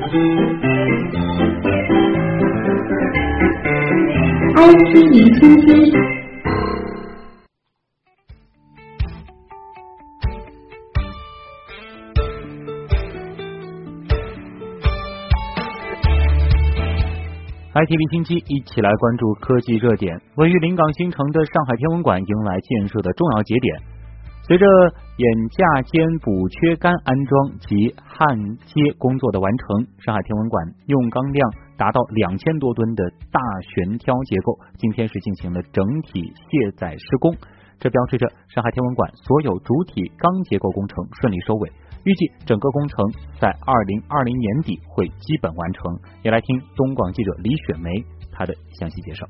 IT 零星期。IT 零星期，一起来关注科技热点。位于临港新城的上海天文馆迎来建设的重要节点。随着眼架间补缺杆安装及焊接工作的完成，上海天文馆用钢量达到两千多吨的大悬挑结构，今天是进行了整体卸载施工。这标志着上海天文馆所有主体钢结构工程顺利收尾。预计整个工程在二零二零年底会基本完成。也来听东广记者李雪梅她的详细介绍。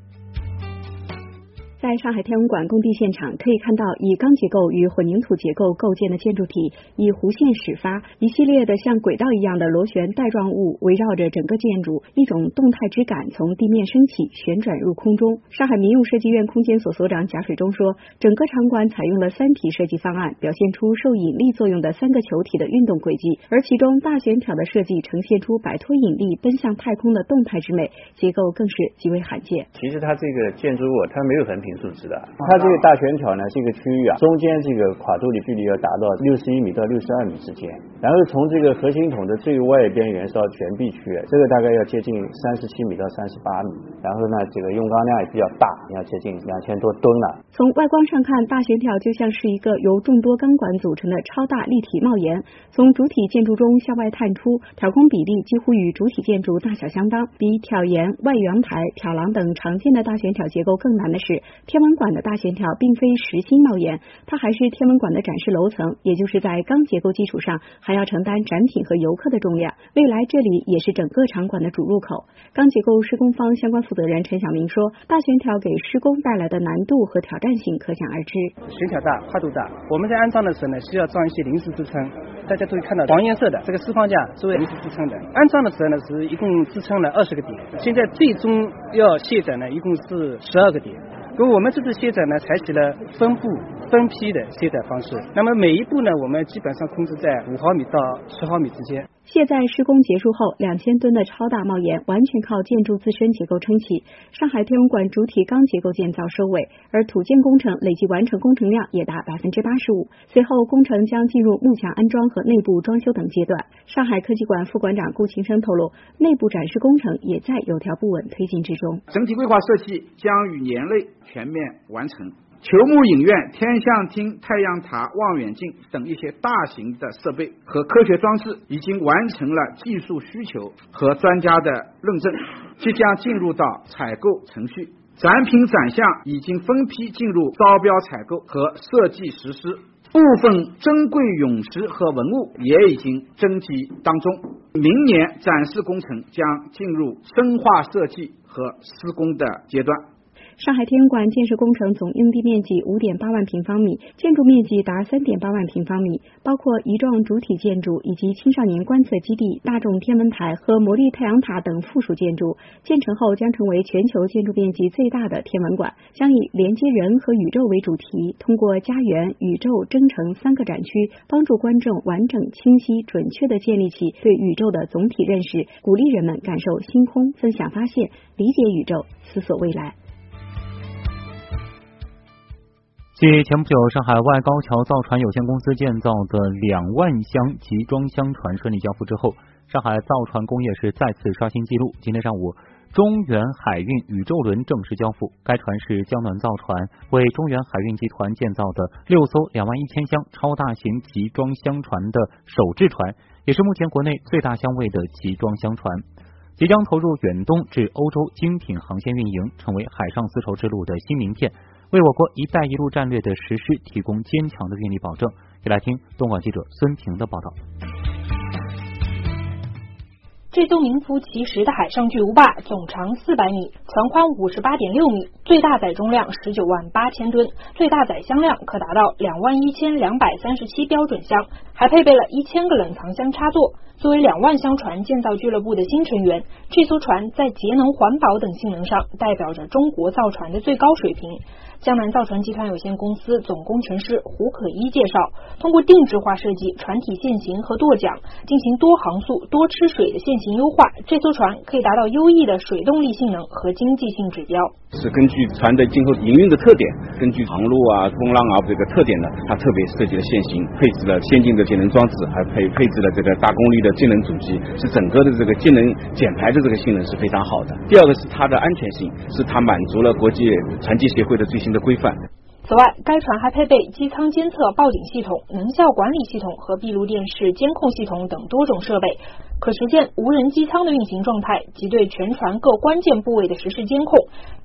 在上海天文馆工地现场，可以看到以钢结构与混凝土结构构建的建筑体，以弧线始发，一系列的像轨道一样的螺旋带状物围绕着整个建筑，一种动态之感从地面升起，旋转入空中。上海民用设计院空间所所长贾水忠说，整个场馆采用了三体设计方案，表现出受引力作用的三个球体的运动轨迹，而其中大悬挑的设计呈现出摆脱引力奔向太空的动态之美，结构更是极为罕见。其实它这个建筑物它没有横平。竖直的，它这个大悬挑呢，这个区域啊，中间这个跨度的距离要达到六十一米到六十二米之间，然后从这个核心筒的最外边缘到悬臂区，这个大概要接近三十七米到三十八米，然后呢，这个用钢量也比较大，要接近两千多吨了。从外观上看，大悬挑就像是一个由众多钢管组成的超大立体帽檐，从主体建筑中向外探出，挑空比例几乎与主体建筑大小相当。比挑檐、外阳台、挑廊等常见的大悬挑结构更难的是。天文馆的大悬挑并非实心帽檐，它还是天文馆的展示楼层，也就是在钢结构基础上还要承担展品和游客的重量。未来这里也是整个场馆的主入口。钢结构施工方相关负责人陈晓明说：“大悬挑给施工带来的难度和挑战性可想而知。悬挑大，跨度大，我们在安装的时候呢，需要装一些临时支撑。大家都会看到黄颜色的这个四方架作为临时支撑的。安装的时候呢，是一共支撑了二十个点，现在最终要卸载呢，一共是十二个点。”那我们这次卸载呢，采取了分步分批的卸载方式。那么每一步呢，我们基本上控制在五毫米到十毫米之间。卸载施工结束后，两千吨的超大帽檐完全靠建筑自身结构撑起。上海天文馆主体钢结构建造收尾，而土建工程累计完成工程量也达百分之八十五。随后工程将进入幕墙安装和内部装修等阶段。上海科技馆副馆长顾庆生透露，内部展示工程也在有条不紊推进之中。整体规划设计将于年内全面完成。球幕影院、天象厅、太阳塔、望远镜等一些大型的设备和科学装置已经完成了技术需求和专家的认证，即将进入到采购程序。展品展项已经分批进入招标采购和设计实施，部分珍贵陨石和文物也已经征集当中。明年展示工程将进入深化设计和施工的阶段。上海天文馆建设工程总用地面积五点八万平方米，建筑面积达三点八万平方米，包括一幢主体建筑以及青少年观测基地、大众天文台和魔力太阳塔等附属建筑。建成后将成为全球建筑面积最大的天文馆，将以连接人和宇宙为主题，通过家园、宇宙、征程三个展区，帮助观众完整、清晰、准确的建立起对宇宙的总体认识，鼓励人们感受星空，分享发现，理解宇宙，思索未来。继前不久上海外高桥造船有限公司建造的两万箱集装箱船顺利交付之后，上海造船工业是再次刷新纪录。今天上午，中远海运宇宙轮正式交付，该船是江南造船为中远海运集团建造的六艘两万一千箱超大型集装箱船的首制船，也是目前国内最大箱位的集装箱船，即将投入远东至欧洲精品航线运营，成为海上丝绸之路的新名片。为我国“一带一路”战略的实施提供坚强的运力保证。一来听东莞记者孙平的报道。这艘名副其实的海上巨无霸，总长四百米，船宽五十八点六米，最大载重量十九万八千吨，最大载箱量可达到两万一千两百三十七标准箱，还配备了一千个冷藏箱插座。作为两万箱船建造俱乐部的新成员，这艘船在节能环保等性能上代表着中国造船的最高水平。江南造船集团有限公司总工程师胡可一介绍，通过定制化设计船体线型和舵桨，进行多航速、多吃水的线型优化，这艘船可以达到优异的水动力性能和经济性指标。是根据船的今后营运的特点，根据航路啊、风浪啊这个特点呢，它特别设计了线型，配置了先进的节能装置，还配配置了这个大功率的节能主机，是整个的这个节能减排的这个性能是非常好的。第二个是它的安全性，是它满足了国际船机协会的最新的规范。此外，该船还配备机舱监测报警系统、能效管理系统和闭路电视监控系统等多种设备，可实现无人机舱的运行状态及对全船各关键部位的实时监控。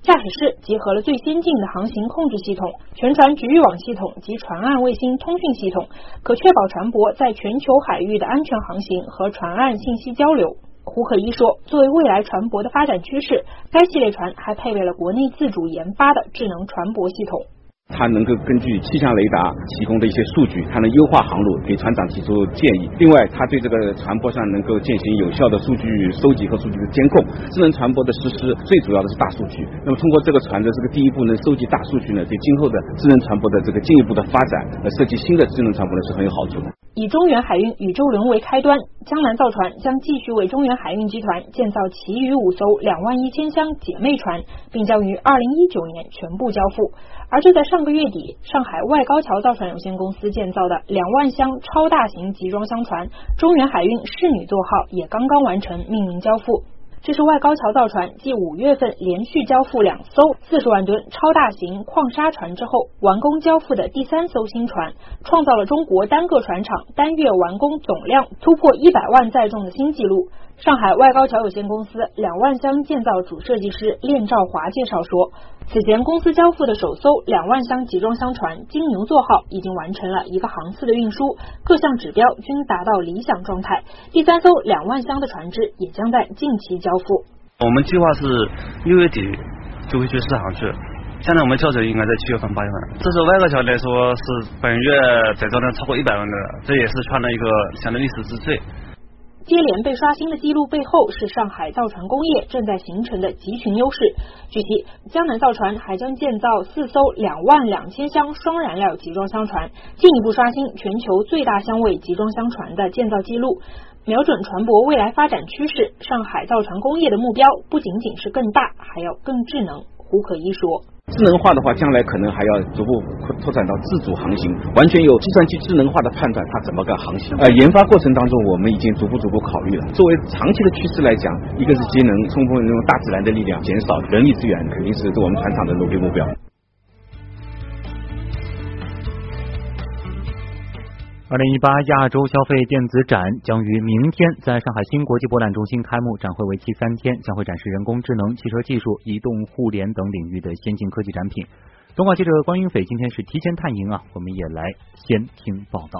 驾驶室结合了最先进的航行控制系统、全船局域网系统及船岸卫星通讯系统，可确保船舶在全球海域的安全航行和船岸信息交流。胡可一说，作为未来船舶的发展趋势，该系列船还配备了国内自主研发的智能船舶系统。它能够根据气象雷达提供的一些数据，它能优化航路，给船长提出建议。另外，它对这个船舶上能够进行有效的数据收集和数据的监控。智能船舶的实施最主要的是大数据。那么，通过这个船的这个第一步能收集大数据呢，对今后的智能船舶的这个进一步的发展，呃，设计新的智能船舶呢是很有好处的。以中远海运宇宙轮为开端，江南造船将继续为中远海运集团建造其余五艘两万一千箱姐妹船，并将于二零一九年全部交付。而就在上个月底，上海外高桥造船有限公司建造的两万箱超大型集装箱船“中远海运仕女座号”也刚刚完成命名交付。这是外高桥造船继五月份连续交付两艘四十万吨超大型矿砂船之后，完工交付的第三艘新船，创造了中国单个船厂单月完工总量突破一百万载重的新纪录。上海外高桥有限公司两万箱建造主设计师练兆华介绍说，此前公司交付的首艘两万箱集装箱船“金牛座号”已经完成了一个航次的运输，各项指标均达到理想状态。第三艘两万箱的船只也将在近期交付。我们计划是六月底就会去试航去，现在我们交车应该在七月份、八月份。这是外高桥来说是本月载重量超过一百万的，这也是创了一个相对历史之最。接连被刷新的记录背后，是上海造船工业正在形成的集群优势。据悉，江南造船还将建造四艘两万两千箱双燃料集装箱船，进一步刷新全球最大箱位集装箱船的建造记录。瞄准船舶未来发展趋势，上海造船工业的目标不仅仅是更大，还要更智能。胡可一说。智能化的话，将来可能还要逐步拓展到自主航行，完全有计算机智能化的判断它怎么个航行。呃，研发过程当中，我们已经逐步逐步考虑了。作为长期的趋势来讲，一个是节能，充分利用大自然的力量，减少人力资源，肯定是我们船厂的努力目标。二零一八亚洲消费电子展将于明天在上海新国际博览中心开幕，展会为期三天，将会展示人工智能、汽车技术、移动互联等领域的先进科技产品。东广记者关云斐今天是提前探营啊，我们也来先听报道。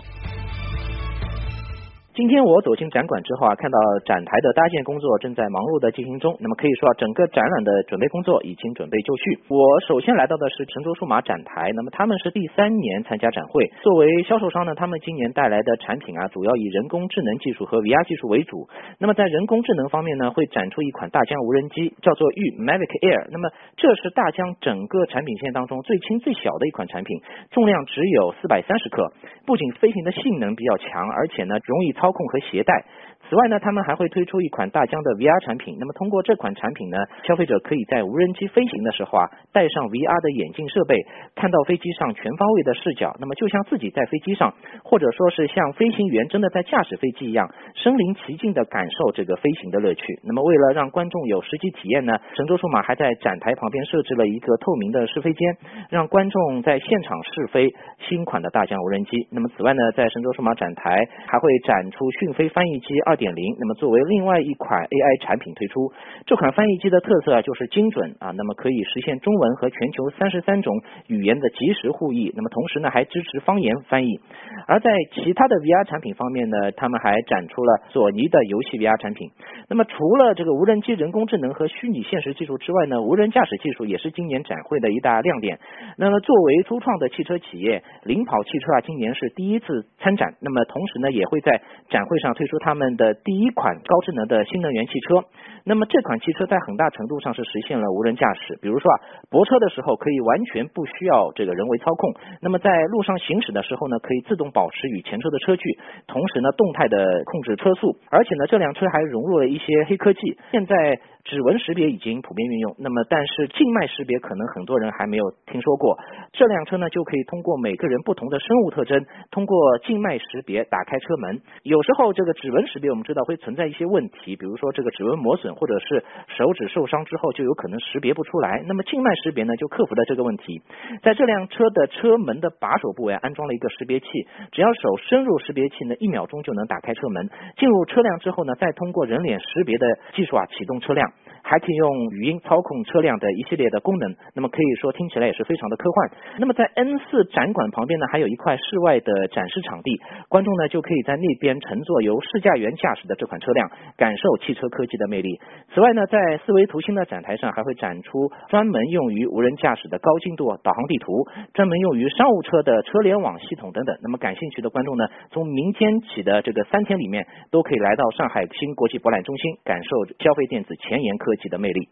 今天我走进展馆之后啊，看到展台的搭建工作正在忙碌的进行中。那么可以说啊，整个展览的准备工作已经准备就绪。我首先来到的是成州数码展台，那么他们是第三年参加展会。作为销售商呢，他们今年带来的产品啊，主要以人工智能技术和 VR 技术为主。那么在人工智能方面呢，会展出一款大疆无人机，叫做玉 Mavic Air。那么这是大疆整个产品线当中最轻最小的一款产品，重量只有四百三十克，不仅飞行的性能比较强，而且呢容易操。操控和携带。此外呢，他们还会推出一款大疆的 VR 产品。那么通过这款产品呢，消费者可以在无人机飞行的时候啊，戴上 VR 的眼镜设备，看到飞机上全方位的视角。那么就像自己在飞机上，或者说是像飞行员真的在驾驶飞机一样，身临其境的感受这个飞行的乐趣。那么为了让观众有实际体验呢，神州数码还在展台旁边设置了一个透明的试飞间，让观众在现场试飞新款的大疆无人机。那么此外呢，在神州数码展台还会展出讯飞翻译机二。点点零，那么作为另外一款 AI 产品推出，这款翻译机的特色啊就是精准啊，那么可以实现中文和全球三十三种语言的即时互译，那么同时呢还支持方言翻译。而在其他的 VR 产品方面呢，他们还展出了索尼的游戏 VR 产品。那么除了这个无人机人工智能和虚拟现实技术之外呢，无人驾驶技术也是今年展会的一大亮点。那么作为初创的汽车企业，领跑汽车啊今年是第一次参展，那么同时呢也会在展会上推出他们的。的第一款高智能的新能源汽车。那么这款汽车在很大程度上是实现了无人驾驶，比如说啊，泊车的时候可以完全不需要这个人为操控，那么在路上行驶的时候呢，可以自动保持与前车的车距，同时呢，动态的控制车速，而且呢，这辆车还融入了一些黑科技，现在。指纹识别已经普遍运用，那么但是静脉识别可能很多人还没有听说过。这辆车呢就可以通过每个人不同的生物特征，通过静脉识别打开车门。有时候这个指纹识别我们知道会存在一些问题，比如说这个指纹磨损或者是手指受伤之后就有可能识别不出来。那么静脉识别呢就克服了这个问题，在这辆车的车门的把手部位安装了一个识别器，只要手伸入识别器呢，一秒钟就能打开车门。进入车辆之后呢，再通过人脸识别的技术啊启动车辆。还可以用语音操控车辆的一系列的功能，那么可以说听起来也是非常的科幻。那么在 N 四展馆旁边呢，还有一块室外的展示场地，观众呢就可以在那边乘坐由试驾员驾驶的这款车辆，感受汽车科技的魅力。此外呢，在思维图新的展台上还会展出专门用于无人驾驶的高精度导航地图，专门用于商务车的车联网系统等等。那么感兴趣的观众呢，从明天起的这个三天里面，都可以来到上海新国际博览中心，感受消费电子前沿科。自己的魅力。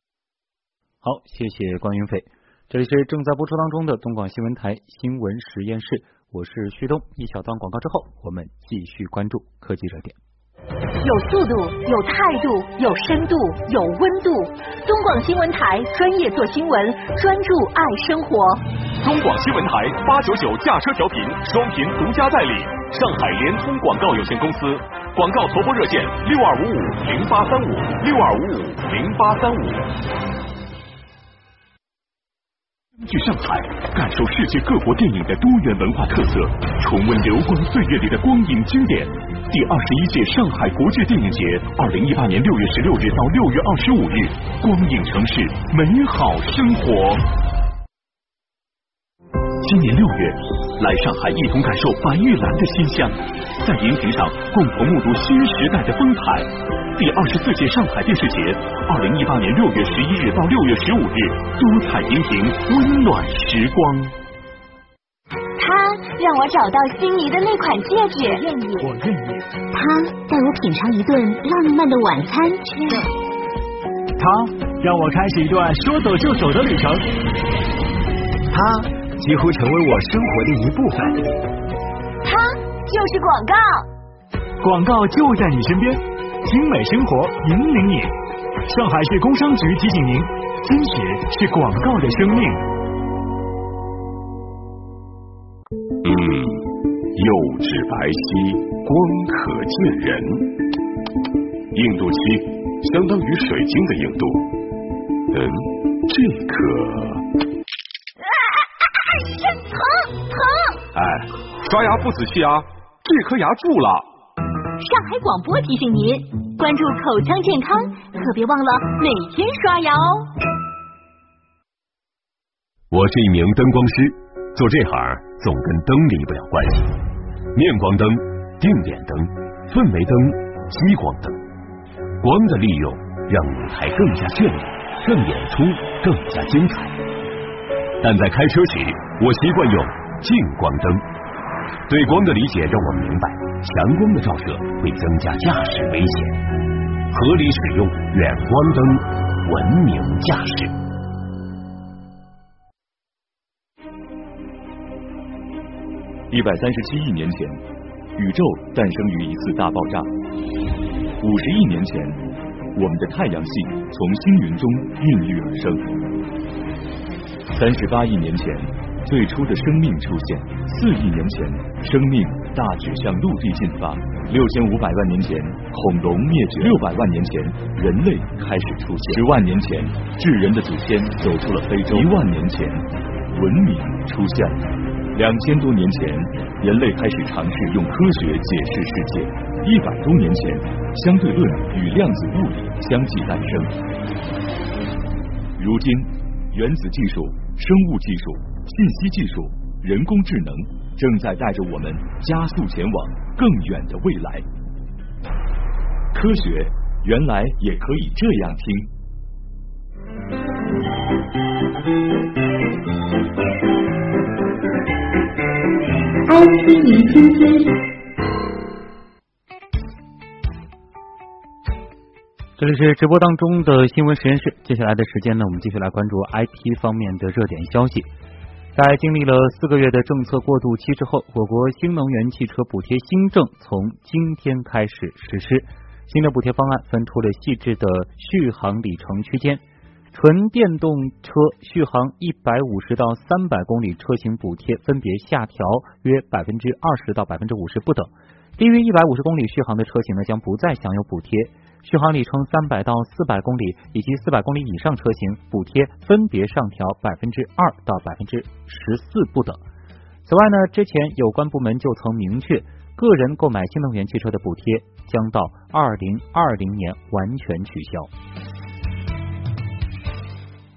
好，谢谢关云飞。这里是正在播出当中的东广新闻台新闻实验室，我是旭东。一小段广告之后，我们继续关注科技热点。有速度，有态度，有深度，有温度。东广新闻台专业做新闻，专注爱生活。东广新闻台八九九驾车调频双频独家代理，上海联通广告有限公司。广告投播热线：六二五五零八三五六二五五零八三五。去上海，感受世界各国电影的多元文化特色，重温流光岁月里的光影经典。第二十一届上海国际电影节，二零一八年六月十六日到六月二十五日，光影城市，美好生活。今年六月，来上海一同感受白玉兰的馨香，在荧屏上共同目睹新时代的风采。第二十四届上海电视节，二零一八年六月十一日到六月十五日，多彩荧屏，温暖时光。他让我找到心仪的那款戒指，愿意，我愿意。他带我品尝一顿浪漫的晚餐，他让我开始一段说走就走的旅程。他。几乎成为我生活的一部分。它就是广告，广告就在你身边，精美生活引领你。上海市工商局提醒您：真实是广告的生命。嗯，釉质白皙，光可见人。硬度七，相当于水晶的硬度。嗯，这颗。刷牙不仔细啊，这颗牙蛀了。上海广播提醒您，关注口腔健康，可别忘了每天刷牙哦。我是一名灯光师，做这行总跟灯离不了关系。面光灯、定点灯、氛围灯、激光灯，光的利用让舞台更加绚丽，让演出更加精彩。但在开车时，我习惯用。近光灯，对光的理解让我明白，强光的照射会增加驾驶危险。合理使用远光灯，文明驾驶。一百三十七亿年前，宇宙诞生于一次大爆炸。五十亿年前，我们的太阳系从星云中孕育而生。三十八亿年前。最初的生命出现，四亿年前，生命大致向陆地进发；六千五百万年前，恐龙灭绝；六百万年前，人类开始出现；十万年前，智人的祖先走出了非洲；一万年前，文明出现。了；两千多年前，人类开始尝试用科学解释世界；一百多年前，相对论与量子物理相继诞生；如今，原子技术、生物技术。信息技术、人工智能正在带着我们加速前往更远的未来。科学原来也可以这样听。安心于今天。这里是直播当中的新闻实验室。接下来的时间呢，我们继续来关注 IT 方面的热点消息。在经历了四个月的政策过渡期之后，我国新能源汽车补贴新政从今天开始实施。新的补贴方案分出了细致的续航里程区间，纯电动车续航一百五十到三百公里车型补贴分别下调约百分之二十到百分之五十不等。低于一百五十公里续航的车型呢，将不再享有补贴。续航里程三百到四百公里以及四百公里以上车型，补贴分别上调百分之二到百分之十四不等。此外呢，之前有关部门就曾明确，个人购买新能源汽车的补贴将到二零二零年完全取消。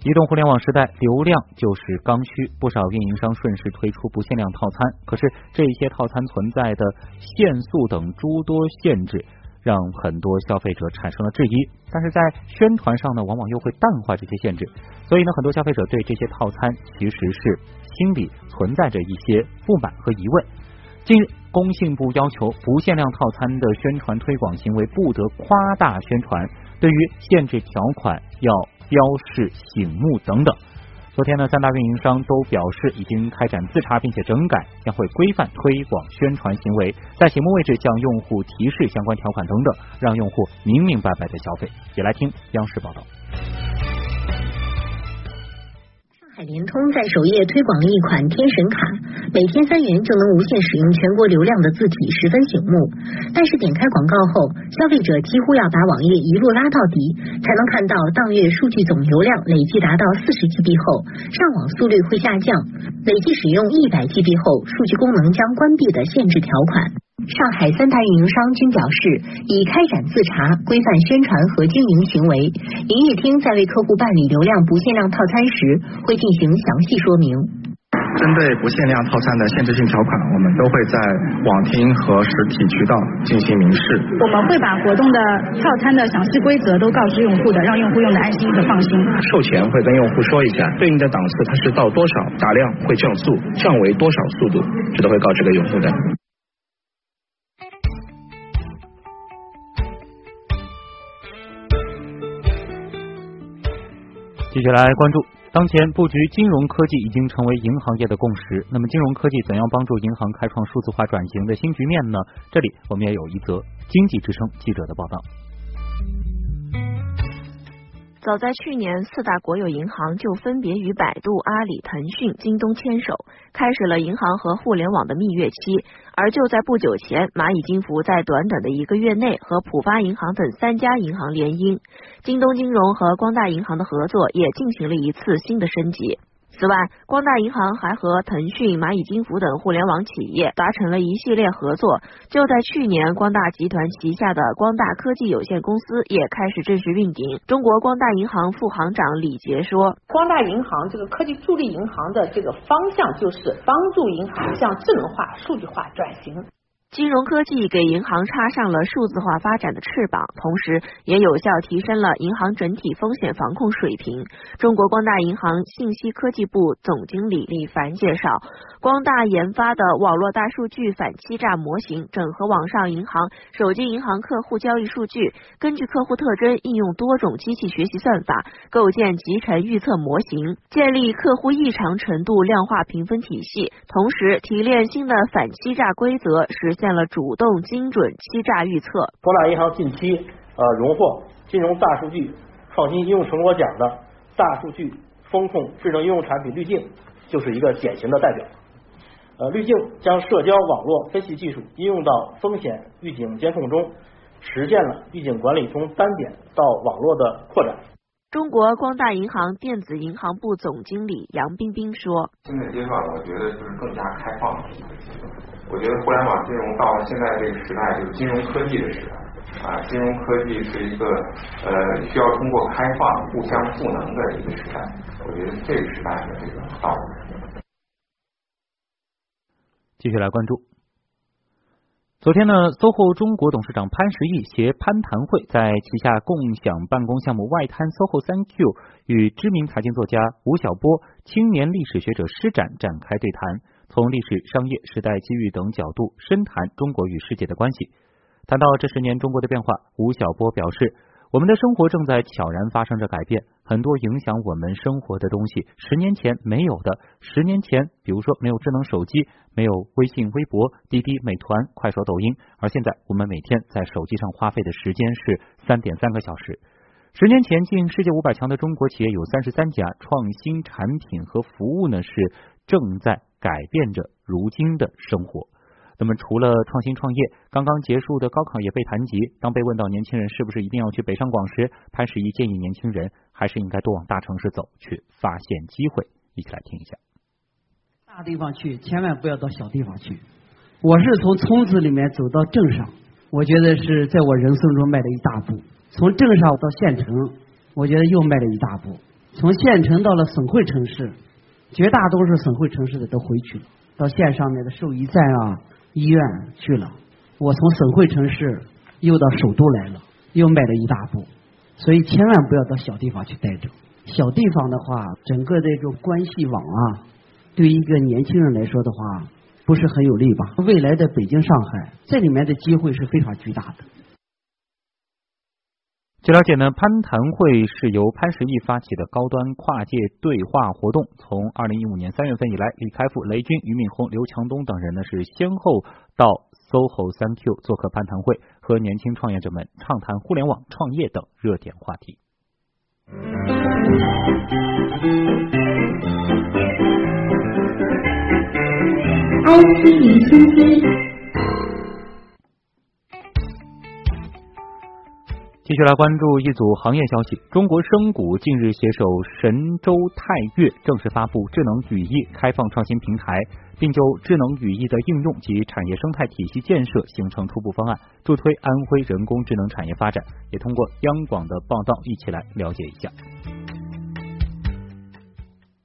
移动互联网时代，流量就是刚需，不少运营商顺势推出不限量套餐，可是这些套餐存在的限速等诸多限制。让很多消费者产生了质疑，但是在宣传上呢，往往又会淡化这些限制，所以呢，很多消费者对这些套餐其实是心里存在着一些不满和疑问。近日，工信部要求不限量套餐的宣传推广行为不得夸大宣传，对于限制条款要标示醒目等等。昨天呢，三大运营商都表示已经开展自查并且整改，将会规范推广宣传行为，在醒目位置向用户提示相关条款等等，让用户明明白白的消费。也来听央视报道。海联通在首页推广了一款天神卡，每天三元就能无限使用全国流量的字体，十分醒目。但是点开广告后，消费者几乎要把网页一路拉到底，才能看到当月数据总流量累计达到四十 GB 后，上网速率会下降。累计使用一百 GB 后，数据功能将关闭的限制条款。上海三大运营商均表示，已开展自查，规范宣传和经营行为。营业厅在为客户办理流量不限量套餐时，会进行详细说明。针对不限量套餐的限制性条款，我们都会在网厅和实体渠道进行明示。我们会把活动的套餐的详细规则都告知用户的，让用户用的安心和放心。售前会跟用户说一下，对应的档次它是到多少打量会降速，降为多少速度，这都会告知给用户的。继续来关注，当前布局金融科技已经成为银行业的共识。那么，金融科技怎样帮助银行开创数字化转型的新局面呢？这里我们也有一则经济之声记者的报道。早在去年，四大国有银行就分别与百度、阿里、腾讯、京东牵手，开始了银行和互联网的蜜月期。而就在不久前，蚂蚁金服在短短的一个月内和浦发银行等三家银行联姻，京东金融和光大银行的合作也进行了一次新的升级。此外，光大银行还和腾讯、蚂蚁金服等互联网企业达成了一系列合作。就在去年，光大集团旗下的光大科技有限公司也开始正式运营。中国光大银行副行长李杰说：“光大银行这个科技助力银行的这个方向就是帮助银行向智能化、数据化转型。”金融科技给银行插上了数字化发展的翅膀，同时也有效提升了银行整体风险防控水平。中国光大银行信息科技部总经理李凡介绍，光大研发的网络大数据反欺诈模型，整合网上银行、手机银行客户交易数据，根据客户特征应用多种机器学习算法，构建集成预测模型，建立客户异常程度量化评分体系，同时提炼新的反欺诈规则，实现。了主动精准欺诈预测。光大银行近期呃荣获金融大数据创新应用成果奖的大数据风控智能应用产品滤镜就是一个典型的代表。呃，滤镜将社交网络分析技术应用到风险预警监控中，实现了预警管理从单点到网络的扩展。中国光大银行电子银行部总经理杨冰冰说：“新的阶段，我觉得就是更加开放的一个阶段。我觉得互联网金融到了现在这个时代，就是金融科技的时代啊！金融科技是一个呃需要通过开放、互相赋能的一个时代。我觉得这个时代的这个到了。继续来关注。昨天呢，SOHO 中国董事长潘石屹携潘谈会在旗下共享办公项目外滩 SOHO 三 Q 与知名财经作家吴晓波、青年历史学者施展展开对谈。从历史、商业、时代机遇等角度深谈中国与世界的关系。谈到这十年中国的变化，吴晓波表示：“我们的生活正在悄然发生着改变，很多影响我们生活的东西，十年前没有的。十年前，比如说没有智能手机，没有微信、微博、滴滴、美团、快手、抖音，而现在我们每天在手机上花费的时间是三点三个小时。十年前进世界五百强的中国企业有三十三家，创新产品和服务呢是正在改变着如今的生活。那么除了创新创业，刚刚结束的高考也被谈及。当被问到年轻人是不是一定要去北上广时，潘石屹建议年轻人还是应该多往大城市走，去发现机会。一起来听一下。大地方去，千万不要到小地方去。我是从村子里面走到镇上，我觉得是在我人生中迈了一大步。从镇上到县城，我觉得又迈了一大步。从县城到了省会城市，绝大多数省会城市的都回去了，到县上面的兽医站啊。医院去了，我从省会城市又到首都来了，又迈了一大步，所以千万不要到小地方去待着。小地方的话，整个这种关系网啊，对一个年轻人来说的话，不是很有利吧？未来的北京、上海，这里面的机会是非常巨大的。据了解呢，攀谈会是由潘石屹发起的高端跨界对话活动。从二零一五年三月份以来，李开复、雷军、俞敏洪、刘强东等人呢是先后到 SOHO 三 Q 做客攀谈会，和年轻创业者们畅谈互联网创业等热点话题。iC 零星继续来关注一组行业消息。中国声谷近日携手神州泰岳正式发布智能语义开放创新平台，并就智能语义的应用及产业生态体系建设形成初步方案，助推安徽人工智能产业发展。也通过央广的报道一起来了解一下。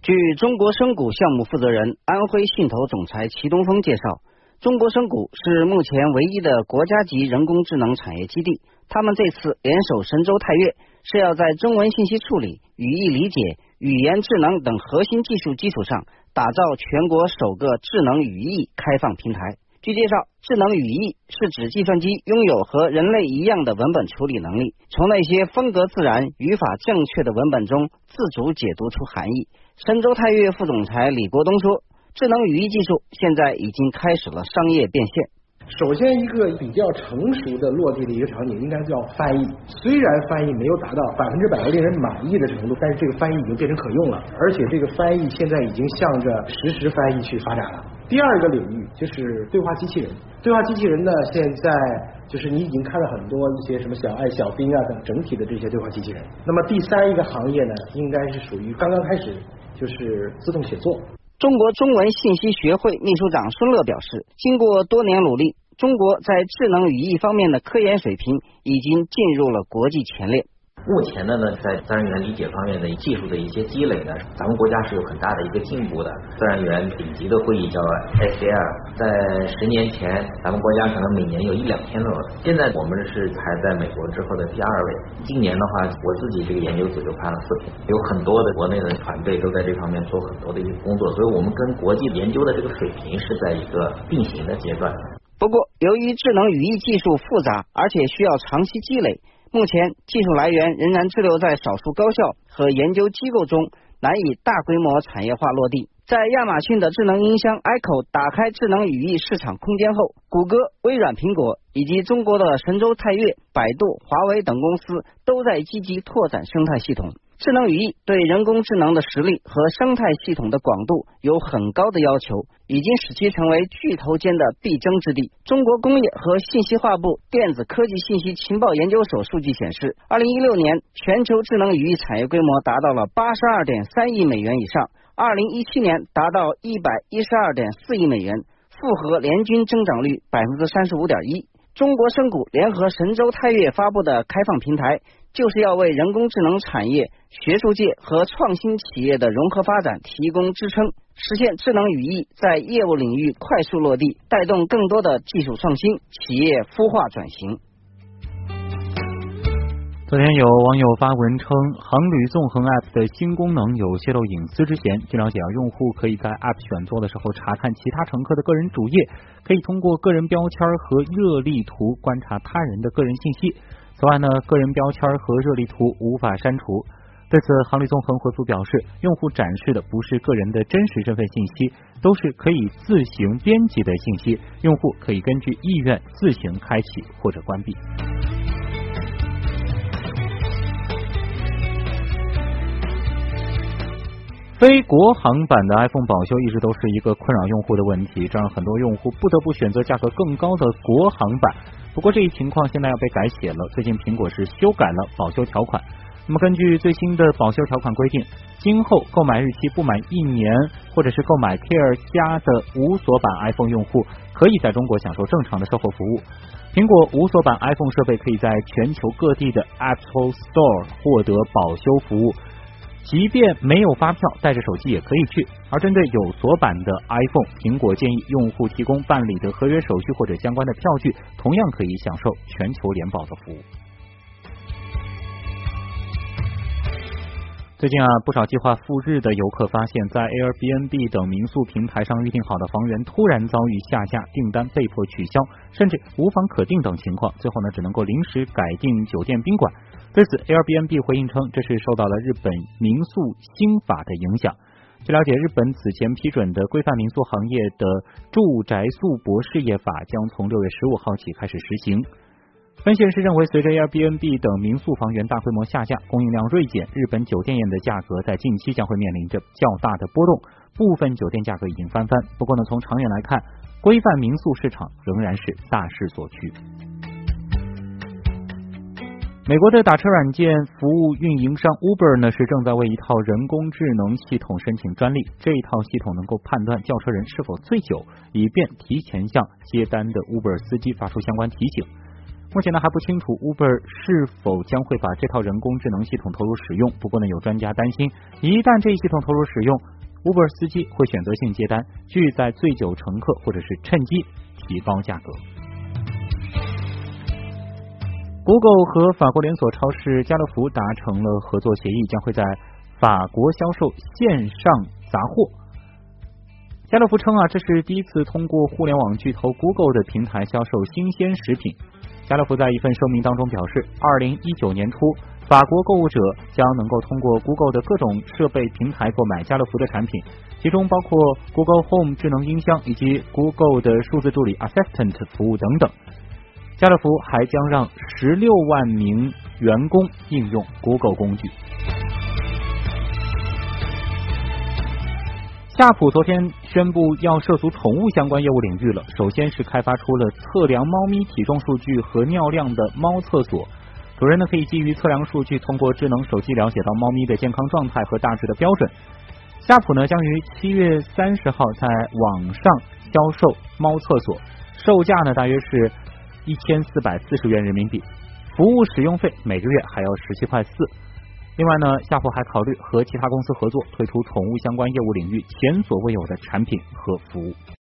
据中国声谷项目负责人、安徽信投总裁齐东峰介绍，中国深股是目前唯一的国家级人工智能产业基地。他们这次联手神州泰岳，是要在中文信息处理、语义理解、语言智能等核心技术基础上，打造全国首个智能语义开放平台。据介绍，智能语义是指计算机拥有和人类一样的文本处理能力，从那些风格自然、语法正确的文本中自主解读出含义。神州泰岳副总裁李国东说：“智能语义技术现在已经开始了商业变现。”首先，一个比较成熟的落地的一个场景，应该叫翻译。虽然翻译没有达到百分之百的令人满意的程度，但是这个翻译已经变成可用了，而且这个翻译现在已经向着实时翻译去发展了。第二个领域就是对话机器人。对话机器人呢，现在就是你已经看了很多一些什么小爱、小兵啊等整体的这些对话机器人。那么第三一个行业呢，应该是属于刚刚开始，就是自动写作。中国中文信息学会秘书长孙乐表示，经过多年努力。中国在智能语义方面的科研水平已经进入了国际前列。目前的呢，在自然语言理解方面的技术的一些积累呢，咱们国家是有很大的一个进步的。自然语言顶级的会议叫 SCL，在十年前，咱们国家可能每年有一两天都有，现在我们是排在美国之后的第二位。今年的话，我自己这个研究组就拍了四篇，有很多的国内的团队都在这方面做很多的一些工作，所以我们跟国际研究的这个水平是在一个并行的阶段。不过，由于智能语义技术复杂，而且需要长期积累，目前技术来源仍然滞留在少数高校和研究机构中，难以大规模产业化落地。在亚马逊的智能音箱 Echo 打开智能语义市场空间后，谷歌、微软、苹果以及中国的神州泰岳、百度、华为等公司都在积极拓展生态系统。智能语义对人工智能的实力和生态系统的广度有很高的要求，已经使其成为巨头间的必争之地。中国工业和信息化部电子科技信息情报研究所数据显示，二零一六年全球智能语义产业规模达到了八十二点三亿美元以上，二零一七年达到一百一十二点四亿美元，复合年均增长率百分之三十五点一。中国深股联合神州泰岳发布的开放平台。就是要为人工智能产业、学术界和创新企业的融合发展提供支撑，实现智能语义在业务领域快速落地，带动更多的技术创新、企业孵化转型。昨天有网友发文称，航旅纵横 App 的新功能有泄露隐私之嫌。据了解，用户可以在 App 选座的时候查看其他乘客的个人主页，可以通过个人标签和热力图观察他人的个人信息。此外呢，个人标签和热力图无法删除。对此，航旅纵横回复表示，用户展示的不是个人的真实身份信息，都是可以自行编辑的信息，用户可以根据意愿自行开启或者关闭。非国行版的 iPhone 保修一直都是一个困扰用户的问题，这让很多用户不得不选择价格更高的国行版。不过这一情况现在要被改写了，最近苹果是修改了保修条款。那么根据最新的保修条款规定，今后购买日期不满一年，或者是购买 Care 加的无锁版 iPhone 用户，可以在中国享受正常的售后服务。苹果无锁版 iPhone 设备可以在全球各地的 Apple Store 获得保修服务。即便没有发票，带着手机也可以去。而针对有锁版的 iPhone，苹果建议用户提供办理的合约手续或者相关的票据，同样可以享受全球联保的服务。最近啊，不少计划赴日的游客发现，在 Airbnb 等民宿平台上预订好的房源突然遭遇下架，订单被迫取消，甚至无房可订等情况，最后呢，只能够临时改订酒店宾馆。对此，Airbnb 回应称，这是受到了日本民宿新法的影响。据了解，日本此前批准的规范民宿行业的住宅宿泊事业法将从六月十五号起开始实行。分析人士认为，随着 Airbnb 等民宿房源大规模下架，供应量锐减，日本酒店业的价格在近期将会面临着较大的波动，部分酒店价格已经翻番。不过呢，从长远来看，规范民宿市场仍然是大势所趋。美国的打车软件服务运营商 Uber 呢，是正在为一套人工智能系统申请专利。这一套系统能够判断轿车人是否醉酒，以便提前向接单的 Uber 司机发出相关提醒。目前呢还不清楚 Uber 是否将会把这套人工智能系统投入使用。不过呢，有专家担心，一旦这一系统投入使用，Uber 司机会选择性接单，拒载醉酒乘客，或者是趁机提高价格。Google 和法国连锁超市家乐福达成了合作协议，将会在法国销售线上杂货。家乐福称啊，这是第一次通过互联网巨头 Google 的平台销售新鲜食品。家乐福在一份声明当中表示，二零一九年初，法国购物者将能够通过 Google 的各种设备平台购买家乐福的产品，其中包括 Google Home 智能音箱以及 Google 的数字助理 Assistant 服务等等。家乐福还将让十六万名员工应用 Google 工具。夏普昨天宣布要涉足宠物相关业务领域了。首先是开发出了测量猫咪体重数据和尿量的猫厕所，主人呢可以基于测量数据，通过智能手机了解到猫咪的健康状态和大致的标准。夏普呢将于七月三十号在网上销售猫厕所，售价呢大约是。一千四百四十元人民币，服务使用费每个月还要十七块四。另外呢，夏普还考虑和其他公司合作，推出宠物相关业务领域前所未有的产品和服务。